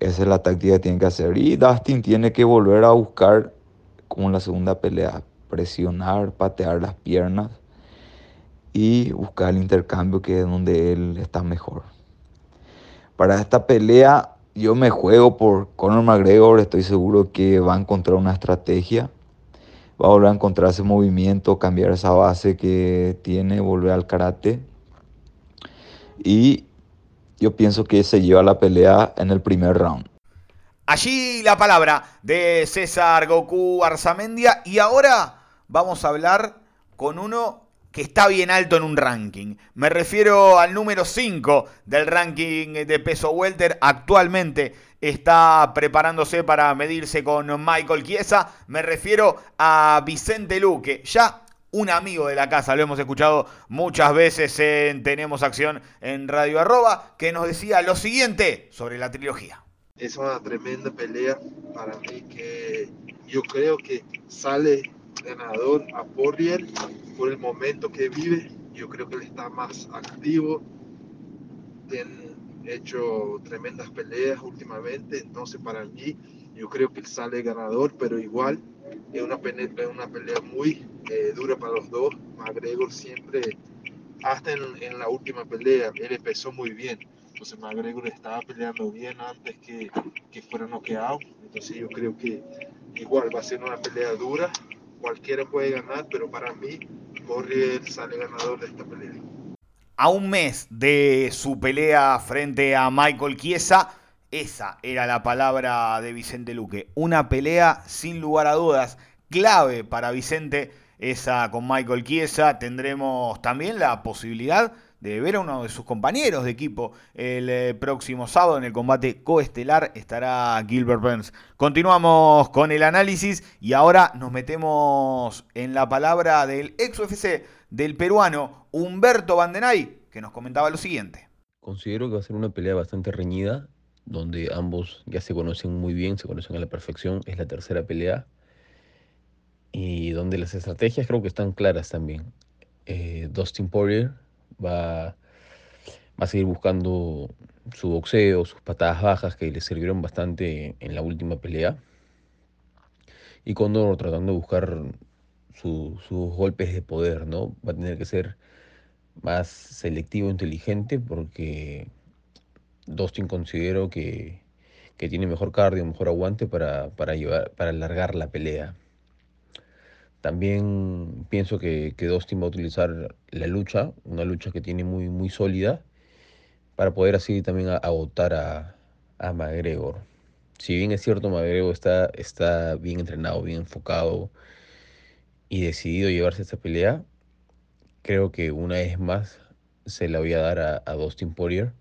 esa es la táctica que tiene que hacer. Y Dustin tiene que volver a buscar, como la segunda pelea, presionar, patear las piernas y buscar el intercambio que es donde él está mejor. Para esta pelea yo me juego por Conor McGregor, estoy seguro que va a encontrar una estrategia va a volver a encontrar ese movimiento, cambiar esa base que tiene, volver al karate. Y yo pienso que se lleva la pelea en el primer round. Allí la palabra de César Goku Arzamendia. Y ahora vamos a hablar con uno que está bien alto en un ranking. Me refiero al número 5 del ranking de peso welter actualmente está preparándose para medirse con Michael Chiesa. Me refiero a Vicente Luque, ya un amigo de la casa, lo hemos escuchado muchas veces en Tenemos Acción en Radio Arroba, que nos decía lo siguiente sobre la trilogía. Es una tremenda pelea para mí que yo creo que sale ganador a Porrier por el momento que vive. Yo creo que él está más activo, hecho tremendas peleas últimamente, entonces para mí yo creo que él sale ganador, pero igual es una pelea, una pelea muy eh, dura para los dos. McGregor siempre, hasta en, en, la última pelea, él empezó muy bien. Entonces McGregor estaba peleando bien antes que, que fuera noqueado. Entonces yo creo que igual va a ser una pelea dura. Cualquiera puede ganar, pero para mí, Corrier sale ganador de esta pelea a un mes de su pelea frente a Michael Chiesa, esa era la palabra de Vicente Luque. Una pelea sin lugar a dudas clave para Vicente, esa con Michael Chiesa. Tendremos también la posibilidad de ver a uno de sus compañeros de equipo el eh, próximo sábado en el combate coestelar estará Gilbert Burns. Continuamos con el análisis y ahora nos metemos en la palabra del ex UFC del peruano Humberto Bandenay, que nos comentaba lo siguiente. Considero que va a ser una pelea bastante reñida, donde ambos ya se conocen muy bien, se conocen a la perfección, es la tercera pelea, y donde las estrategias creo que están claras también. Eh, Dustin Poirier va, va a seguir buscando su boxeo, sus patadas bajas que le sirvieron bastante en la última pelea. Y Condor tratando de buscar sus golpes de poder, ¿no? Va a tener que ser más selectivo, inteligente, porque Dustin considero que, que tiene mejor cardio, mejor aguante para, para, llevar, para alargar la pelea. También pienso que, que Dustin va a utilizar la lucha, una lucha que tiene muy, muy sólida, para poder así también agotar a, a McGregor. Si bien es cierto, McGregor está, está bien entrenado, bien enfocado y decidido a llevarse esta pelea, creo que una vez más se la voy a dar a, a Dustin Poirier.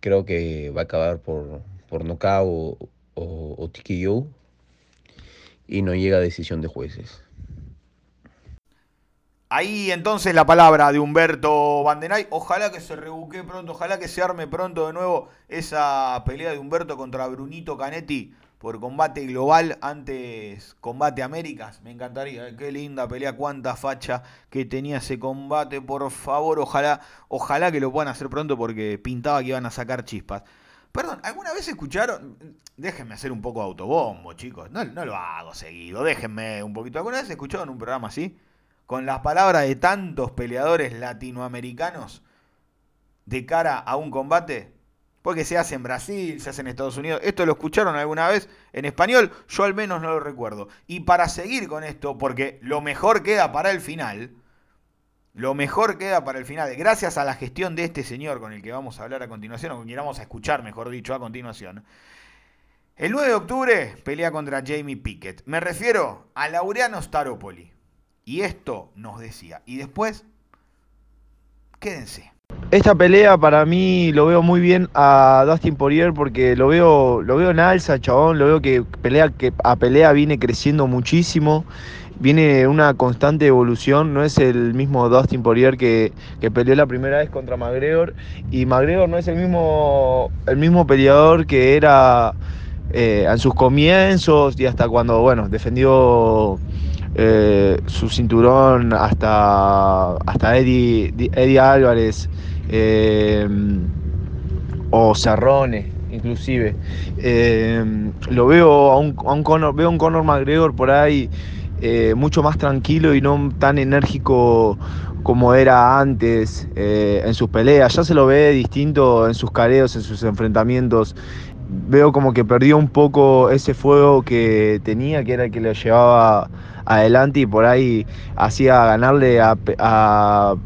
Creo que va a acabar por, por nocaut o, o, o y no llega a decisión de jueces. Ahí entonces la palabra de Humberto Bandenay. Ojalá que se rebuque pronto, ojalá que se arme pronto de nuevo esa pelea de Humberto contra Brunito Canetti por combate global, antes combate Américas. Me encantaría, qué linda pelea, cuánta facha que tenía ese combate. Por favor, ojalá, ojalá que lo puedan hacer pronto porque pintaba que iban a sacar chispas. Perdón, ¿alguna vez escucharon? Déjenme hacer un poco de autobombo, chicos. No, lo hago seguido, déjenme un poquito. ¿Alguna vez escucharon un programa así? Con las palabras de tantos peleadores latinoamericanos de cara a un combate. Porque se hace en Brasil, se hace en Estados Unidos. ¿Esto lo escucharon alguna vez en español? Yo al menos no lo recuerdo. Y para seguir con esto, porque lo mejor queda para el final, lo mejor queda para el final, gracias a la gestión de este señor con el que vamos a hablar a continuación, o con quien vamos a escuchar, mejor dicho, a continuación. El 9 de octubre pelea contra Jamie Pickett. Me refiero a Laureano Staropoli. Y esto nos decía. Y después, quédense. Esta pelea para mí lo veo muy bien a Dustin Poirier porque lo veo, lo veo en alza, chabón, lo veo que pelea que a pelea viene creciendo muchísimo, viene una constante evolución, no es el mismo Dustin Poirier que, que peleó la primera vez contra McGregor y McGregor no es el mismo, el mismo peleador que era eh, en sus comienzos y hasta cuando, bueno, defendió eh, su cinturón hasta, hasta Eddie, Eddie Álvarez eh, o Cerrone inclusive. Lo veo a un, a un Conor, veo a un Conor McGregor por ahí eh, mucho más tranquilo y no tan enérgico como era antes eh, en sus peleas. Ya se lo ve distinto en sus careos, en sus enfrentamientos. Veo como que perdió un poco ese fuego que tenía, que era el que lo llevaba adelante y por ahí hacía ganarle a, a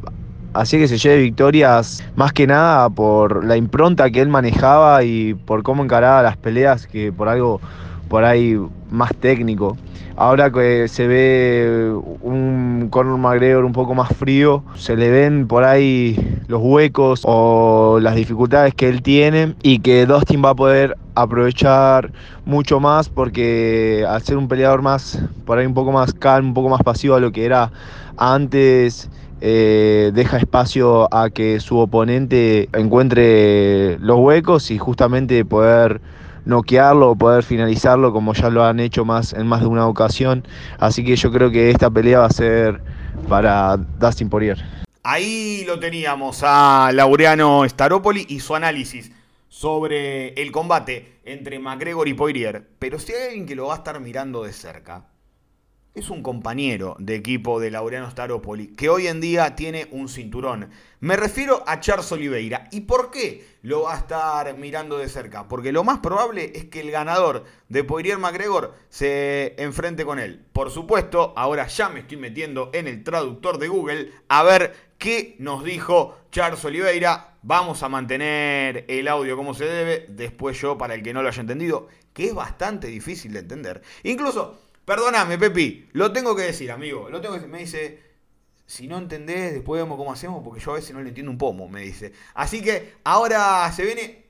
que se lleve victorias más que nada por la impronta que él manejaba y por cómo encaraba las peleas, que por algo por ahí más técnico. Ahora que se ve un Conor McGregor un poco más frío, se le ven por ahí los huecos o las dificultades que él tiene y que Dustin va a poder aprovechar mucho más porque al ser un peleador más, por ahí un poco más calmo, un poco más pasivo a lo que era antes, eh, deja espacio a que su oponente encuentre los huecos y justamente poder noquearlo o poder finalizarlo como ya lo han hecho más en más de una ocasión. Así que yo creo que esta pelea va a ser para Dustin Poirier. Ahí lo teníamos a Laureano Staropoli y su análisis sobre el combate entre McGregor y Poirier. Pero si hay alguien que lo va a estar mirando de cerca, es un compañero de equipo de Laureano Staropoli que hoy en día tiene un cinturón. Me refiero a Charles Oliveira. ¿Y por qué lo va a estar mirando de cerca? Porque lo más probable es que el ganador de Poirier McGregor se enfrente con él. Por supuesto, ahora ya me estoy metiendo en el traductor de Google a ver qué nos dijo Charles Oliveira. Vamos a mantener el audio como se debe. Después yo, para el que no lo haya entendido, que es bastante difícil de entender. Incluso Perdóname, Pepi, lo tengo que decir, amigo. Lo tengo que decir. Me dice, si no entendés, después vemos cómo hacemos, porque yo a veces no le entiendo un pomo, me dice. Así que ahora se viene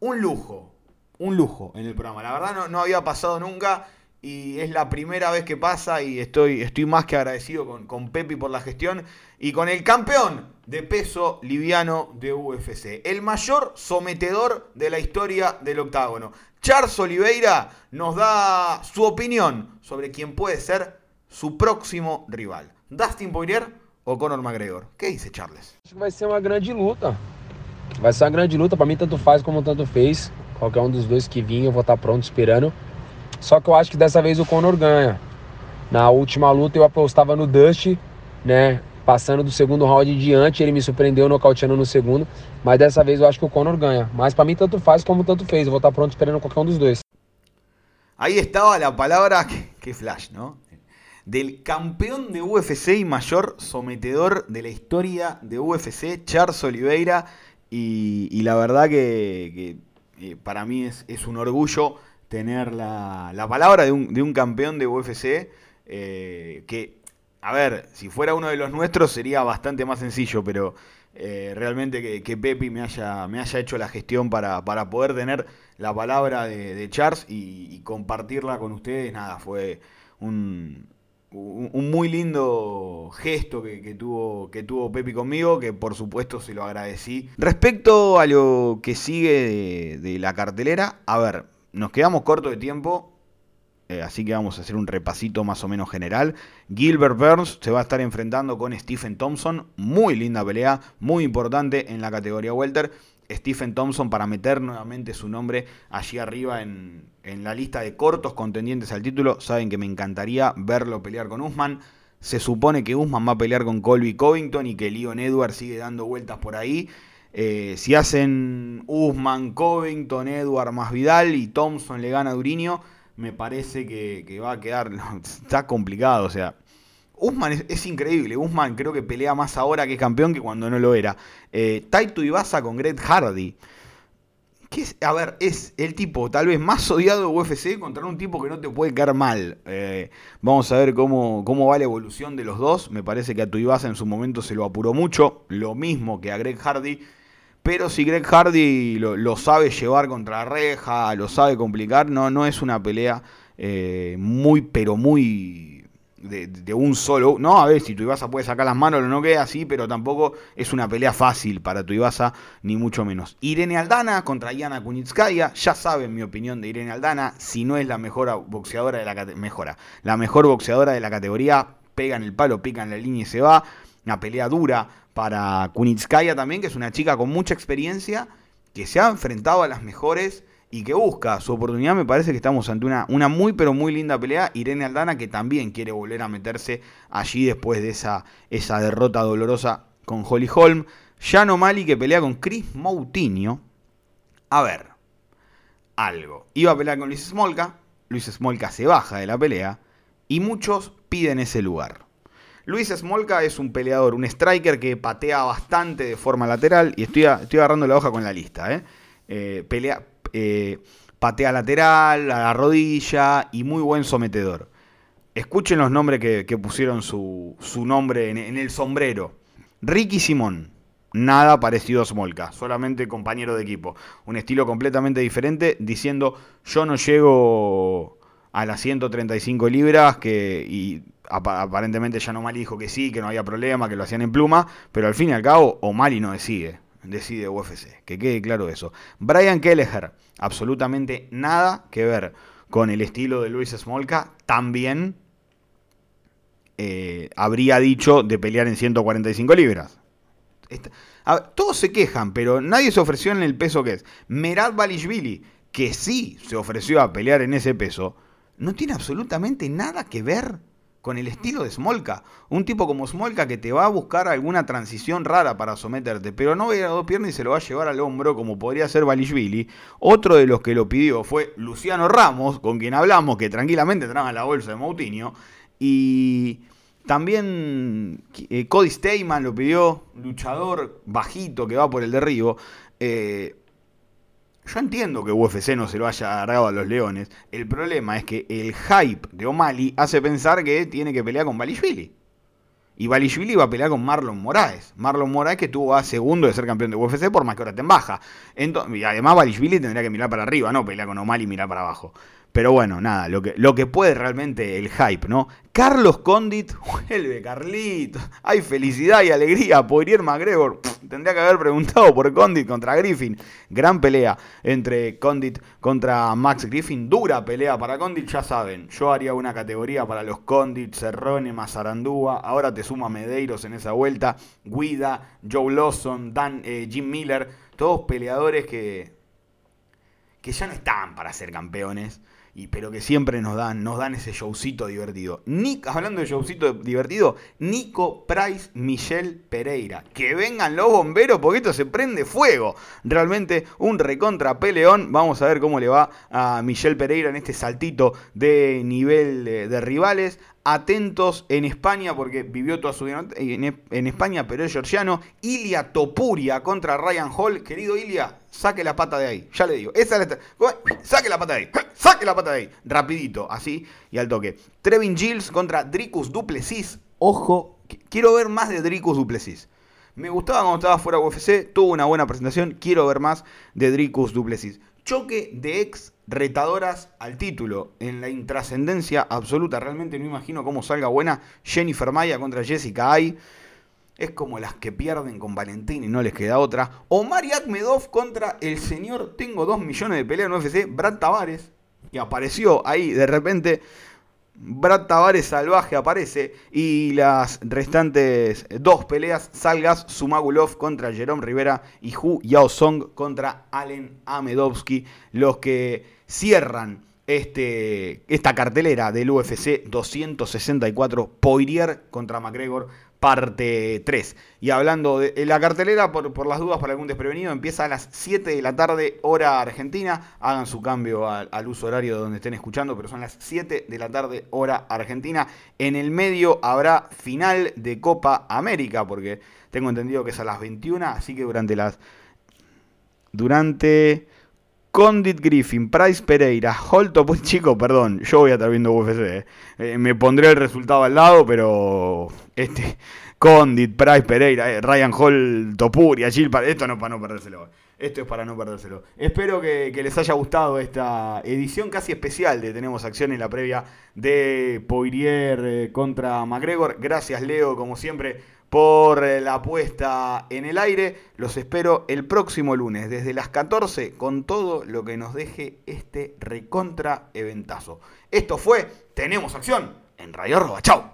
un lujo, un lujo en el programa. La verdad no, no había pasado nunca y es la primera vez que pasa y estoy, estoy más que agradecido con, con Pepi por la gestión y con el campeón de peso liviano de UFC, el mayor sometedor de la historia del octágono. Charles Oliveira nos da su opinión sobre quién puede ser su próximo rival. Dustin Poirier ou Conor McGregor? ¿Qué dice Charles? Acho que vai ser uma grande luta. Vai ser uma grande luta. Para mim, tanto faz como tanto fez. Qualquer um dos dois que vir, eu vou estar pronto esperando. Só que eu acho que dessa vez o Conor ganha. Na última luta eu apostava no Dust, né? Passando do segundo round em diante. Ele me surpreendeu nocauteando no segundo, mas dessa vez eu acho que o Conor ganha. Mas para mim, tanto faz como tanto fez. Eu vou estar pronto esperando qualquer um dos dois. Ahí estaba la palabra, que flash, ¿no? Del campeón de UFC y mayor sometedor de la historia de UFC, Charles Oliveira. Y, y la verdad que, que eh, para mí es, es, un orgullo tener la, la palabra de un, de un, campeón de UFC. Eh, que, a ver, si fuera uno de los nuestros sería bastante más sencillo, pero eh, realmente que, que, Pepi me haya, hecho la gestión para, poder tener la palabra de, Charles y, compartirla con ustedes, nada, fue un, muy lindo gesto que, tuvo, que Pepi conmigo, que por supuesto se lo agradecí. Respecto a lo que sigue de, de la cartelera, a ver, nos quedamos corto de tiempo, eh, así que vamos a hacer un repasito más o menos general. Gilbert Burns se va a estar enfrentando con Stephen Thompson, muy linda pelea, muy importante en la categoría welter. Stephen Thompson para meter nuevamente su nombre allí arriba en, en, la lista de cortos contendientes al título. Saben que me encantaría verlo pelear con Usman. Se supone que Usman va a pelear con Colby Covington y que Leon Edwards sigue dando vueltas por ahí. Eh, si hacen Usman, Covington, Edwards más Vidal y Thompson le gana a Durinho, me parece que, va a quedar. Está complicado, o sea. Usman es, es, increíble. Usman creo que pelea más ahora que campeón que cuando no lo era. Eh, Taito con Greg Hardy. Que es, a ver, es el tipo tal vez más odiado de UFC contra un tipo que no te puede caer mal. Eh, vamos a ver cómo, cómo va la evolución de los dos. Me parece que a Tuivasa en su momento se lo apuró mucho. Lo mismo que a Greg Hardy. Pero si Greg Hardy lo, lo sabe llevar contra la reja, lo sabe complicar, no, no es una pelea eh, muy, pero muy de, un solo. No, a ver, si tu Ibasa puede sacar las manos, no queda así, pero tampoco es una pelea fácil para tu Ibasa, ni mucho menos. Irene Aldana contra Yana Kunitskaya. Ya saben mi opinión de Irene Aldana. Si no es la mejor boxeadora de la mejora, la mejor boxeadora de la categoría, pega en el palo, pica en la línea y se va. Una pelea dura para Kunitskaya también, que es una chica con mucha experiencia, que se ha enfrentado a las mejores y que busca su oportunidad, me parece que estamos ante una, muy pero muy linda pelea. Irene Aldana que también quiere volver a meterse allí después de esa, esa derrota dolorosa con Holly Holm. Jan O'Malley que pelea con Chris Moutinho. A ver, algo. Iba a pelear con Luis Smolka, Luis Smolka se baja de la pelea y muchos piden ese lugar. Luis Smolka es un peleador, un striker que patea bastante de forma lateral y estoy, agarrando la hoja con la lista. ¿eh? Eh, pelea, eh, patea lateral, a la rodilla y muy buen sometedor. Escuchen los nombres que, pusieron su, su nombre en, en, el sombrero. Ricky Simón, nada parecido a Smolka, solamente compañero de equipo. Un estilo completamente diferente, diciendo yo no llego a las 135 libras que, y aparentemente ya no Mali dijo que sí, que no había problema, que lo hacían en pluma, pero al fin y al cabo O'Malley no decide decide UFC. Que quede claro eso. Brian Kelleher, absolutamente nada que ver con el estilo de Luis Smolka. También eh, habría dicho de pelear en 145 libras. Todos se quejan, pero nadie se ofreció en el peso que es. Merad Balishvili, que sí se ofreció a pelear en ese peso, no tiene absolutamente nada que ver con el estilo de Smolka. Un tipo como Smolka que te va a buscar alguna transición rara para someterte, pero no va a dos piernas y se lo va a llevar al hombro como podría ser Balishvili. Otro de los que lo pidió fue Luciano Ramos, con quien hablamos, que tranquilamente traga la bolsa de Moutinho. Y también eh, Cody Steyman lo pidió, luchador bajito que va por el derribo. Eh, yo entiendo que UFC no se lo haya agarrado a los leones. El problema es que el hype de O'Malley hace pensar que tiene que pelear con Balishvili. Y Balishvili va a pelear con Marlon Moraes. Marlon Moraes que tuvo a segundo de ser campeón de UFC por más que ahora te en baja. Entonces, y además Balishvili tendría que mirar para arriba, no pelear con O'Malley y mirar para abajo. Pero bueno, nada, lo que, lo que puede realmente el hype, ¿no? Carlos Condit, vuelve Carlitos, hay felicidad y alegría. Poirier McGregor, tendría que haber preguntado por Condit contra Griffin. Gran pelea entre Condit contra Max Griffin, dura pelea para Condit, ya saben. Yo haría una categoría para los Condit, Cerrone, Mazarandúa. Ahora te suma Medeiros en esa vuelta. Guida, Joe Lawson, Dan, eh, Jim Miller, todos peleadores que, que ya no están para ser campeones y, pero que siempre nos dan, nos dan ese showcito divertido. hablando de showcito divertido, Nico Price, Michelle Pereira. Que vengan los bomberos porque esto se prende fuego. Realmente un recontra peleón. Vamos a ver cómo le va a Michelle Pereira en este saltito de nivel de rivales atentos en España, porque vivió toda su vida en España, pero es georgiano. Ilia Topuria contra Ryan Hall. Querido Ilia, saque la pata de ahí. Ya le digo. Esa es la... Saque la pata de ahí. Saque la pata de ahí. Rapidito, así y al toque. Trevin Gilles contra Dricus Duplessis. Ojo, quiero ver más de Dricus Duplessis. Me gustaba cuando estaba fuera de UFC, tuvo una buena presentación. Quiero ver más de Dricus Duplessis. Choque de ex retadoras al título en la intrascendencia absoluta. Realmente no imagino cómo salga buena Jennifer Maya contra Jessica Ay. Es como las que pierden con Valentín y no les queda otra. O Mariat Medov contra el señor Tengo 2 millones de peleas en UFC, Brad Tavares. Y apareció ahí de repente. Brad Tavares salvaje aparece y las restantes dos peleas, Salgas Sumagulov contra Jerome Rivera y Hu Yao Song contra Allen Amedovsky, los que cierran este, esta cartelera del UFC 264 Poirier contra McGregor parte 3. Y hablando de la cartelera, por, las dudas para algún desprevenido, empieza a las 7 de la tarde, hora argentina. Hagan su cambio al, al, uso horario de donde estén escuchando, pero son las 7 de la tarde, hora argentina. En el medio habrá final de Copa América, porque tengo entendido que es a las 21, así que durante las... Durante Condit Griffin, Price Pereira, Holto, pues chico, perdón, yo voy a estar viendo UFC. Eh. Eh, me pondré el resultado al lado, pero este Condit, Price Pereira, eh, Ryan Hall, Topuria, Gil, esto no para no perdérselo. Esto es para no perdérselo. Espero que, que, les haya gustado esta edición casi especial de Tenemos Acción en la previa de Poirier contra McGregor. Gracias Leo, como siempre por eh, la puesta en el aire. Los espero el próximo lunes desde las 14 con todo lo que nos deje este recontra eventazo. Esto fue Tenemos Acción en Radio Arroba. Chau.